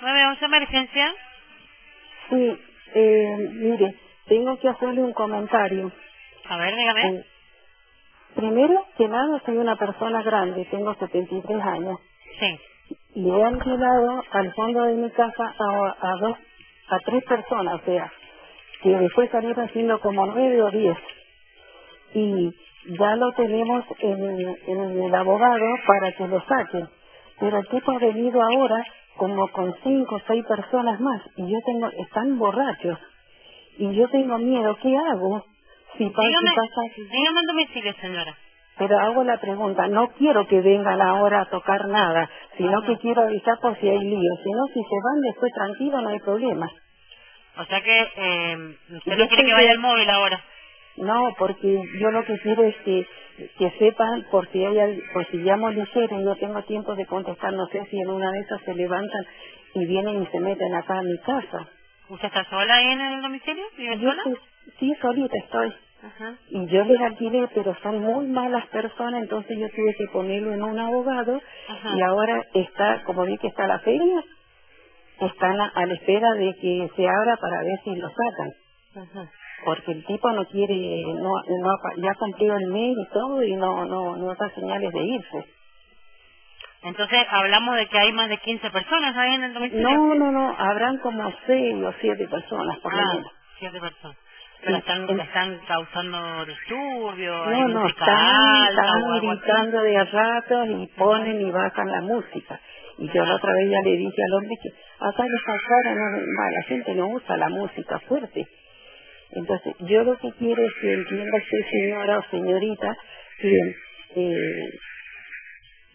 911 emergencia. Sí, eh, mire, tengo que hacerle un comentario. A ver, dígame. Eh, primero que nada, soy una persona grande, tengo 73 años. Sí. Y he alquilado al fondo de mi casa a, a dos, a tres personas, o sea, que después salieron siendo como nueve o diez. Y ya lo tenemos en, en el abogado para que lo saquen. Pero el tipo ha venido ahora como con cinco o seis personas más y yo tengo, están borrachos. Y yo tengo miedo, ¿qué hago? Si pasa, Dígame, si pasa, dígame el domicilio, señora. pero hago la pregunta, no quiero que vengan ahora a tocar nada, sino Ajá. que quiero avisar por si hay lío, sino si se van después tranquilo no hay problema. O sea que eh, usted no quiere que vaya al móvil ahora. No, porque yo lo que quiero es que, que sepan, por si hay, por si llamo ligero y no tengo tiempo de contestar, no sé si en una de esas se levantan y vienen y se meten acá a mi casa. ¿Usted está sola ahí en el domicilio? ¿Vive Yo sola? sí, sí, solita estoy. Ajá. Y yo les alquilé, pero son muy malas personas, entonces yo tuve que ponerlo en un abogado Ajá. y ahora está, como vi que está la feria, están a, a la espera de que se abra para ver si lo sacan. Ajá. Porque el tipo no quiere, no, no ha ya cumplió el mes y todo y no, no, no da señales de irse. Entonces hablamos de que hay más de 15 personas ahí en el domicilio. No, no, no, habrán como seis o siete personas por lo ah, menos. siete personas. Pero Sí, están, en- están causando disturbios, No, no, están, están gritando de a ratos y ponen y bajan la música. Y yo la otra vez ya le dije al hombre que acá en esta no, no, la gente no usa la música fuerte. Entonces, yo lo que quiero es que entienda usted, señora o señorita, que eh,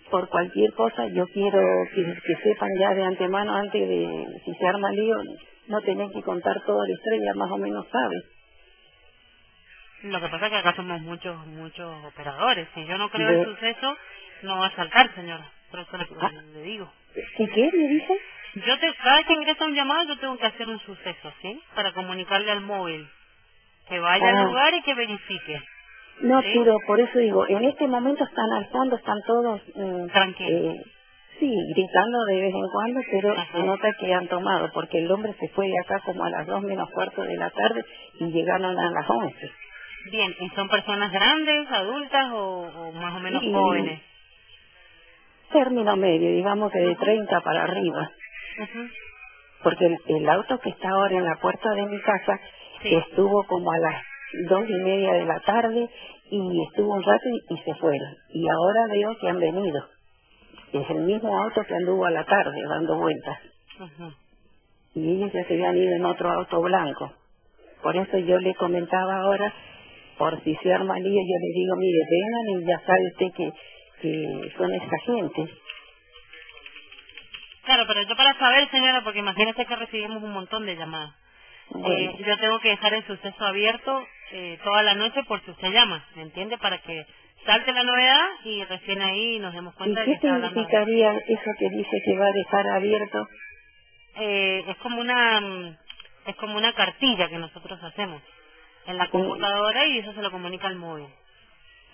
por cualquier cosa yo quiero que, que sepan ya de antemano, antes de, si se arma lío, no tener que contar toda la historia, más o menos sabe. Lo que pasa es que acá somos muchos, muchos operadores. Si yo no creo De- el suceso, no va a saltar, señora. Por eso Ah. le digo. ¿Sí qué me dice? Yo te, cada vez que ingresa un llamado, yo tengo que hacer un suceso, ¿sí? Para comunicarle al móvil. Que vaya Ah. al lugar y que verifique. No, Sí. pero por eso digo, en este momento están al fondo, están todos mm, Tranquilos. eh, sí, gritando de vez en cuando, pero Ajá. se nota que han tomado, porque el hombre se fue de acá como a las dos menos cuarto de la tarde y llegaron a las once. Bien, ¿y son personas grandes, adultas o, o más o menos Sí. jóvenes? Término medio, digamos que de 30 para arriba, Ujú. porque el, el auto que está ahora en la puerta de mi casa Sí. estuvo como a las dos y media de la tarde y estuvo un rato y, y se fueron. Y ahora veo que han venido. Es el mismo auto que anduvo a la tarde dando vueltas. Y ellos ya se habían ido en otro auto blanco. Por eso yo le comentaba ahora, por si se arma lío, yo le digo, mire, vengan y ya sabe usted que, que son esta gente. Claro, pero yo para saber, señora, porque imagínese que recibimos un montón de llamadas. Bueno, Eh, yo tengo que dejar el suceso abierto eh, toda la noche por si usted llama, ¿me entiende? Para que salte la novedad y recién ahí nos demos ¿Y cuenta de que qué hablando. significaría eso que dice que va a dejar abierto? Eh, es como una mm, es como una cartilla que nosotros hacemos en la computadora y eso se lo comunica al móvil.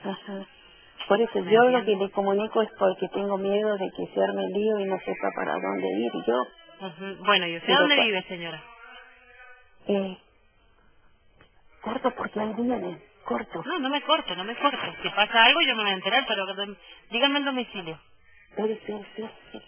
Ajá. Por eso ¿Me yo lo que le comunico es porque tengo miedo de que se arme el lío y no sepa para dónde ir. Yo, Ujú. Bueno, ¿y usted Pero dónde vive, señora? Eh, corto porque ahí viene, corto. No, no me corte, no me corte. Si pasa algo yo me voy a enterar, pero díganme el domicilio. Espere, espere, espere.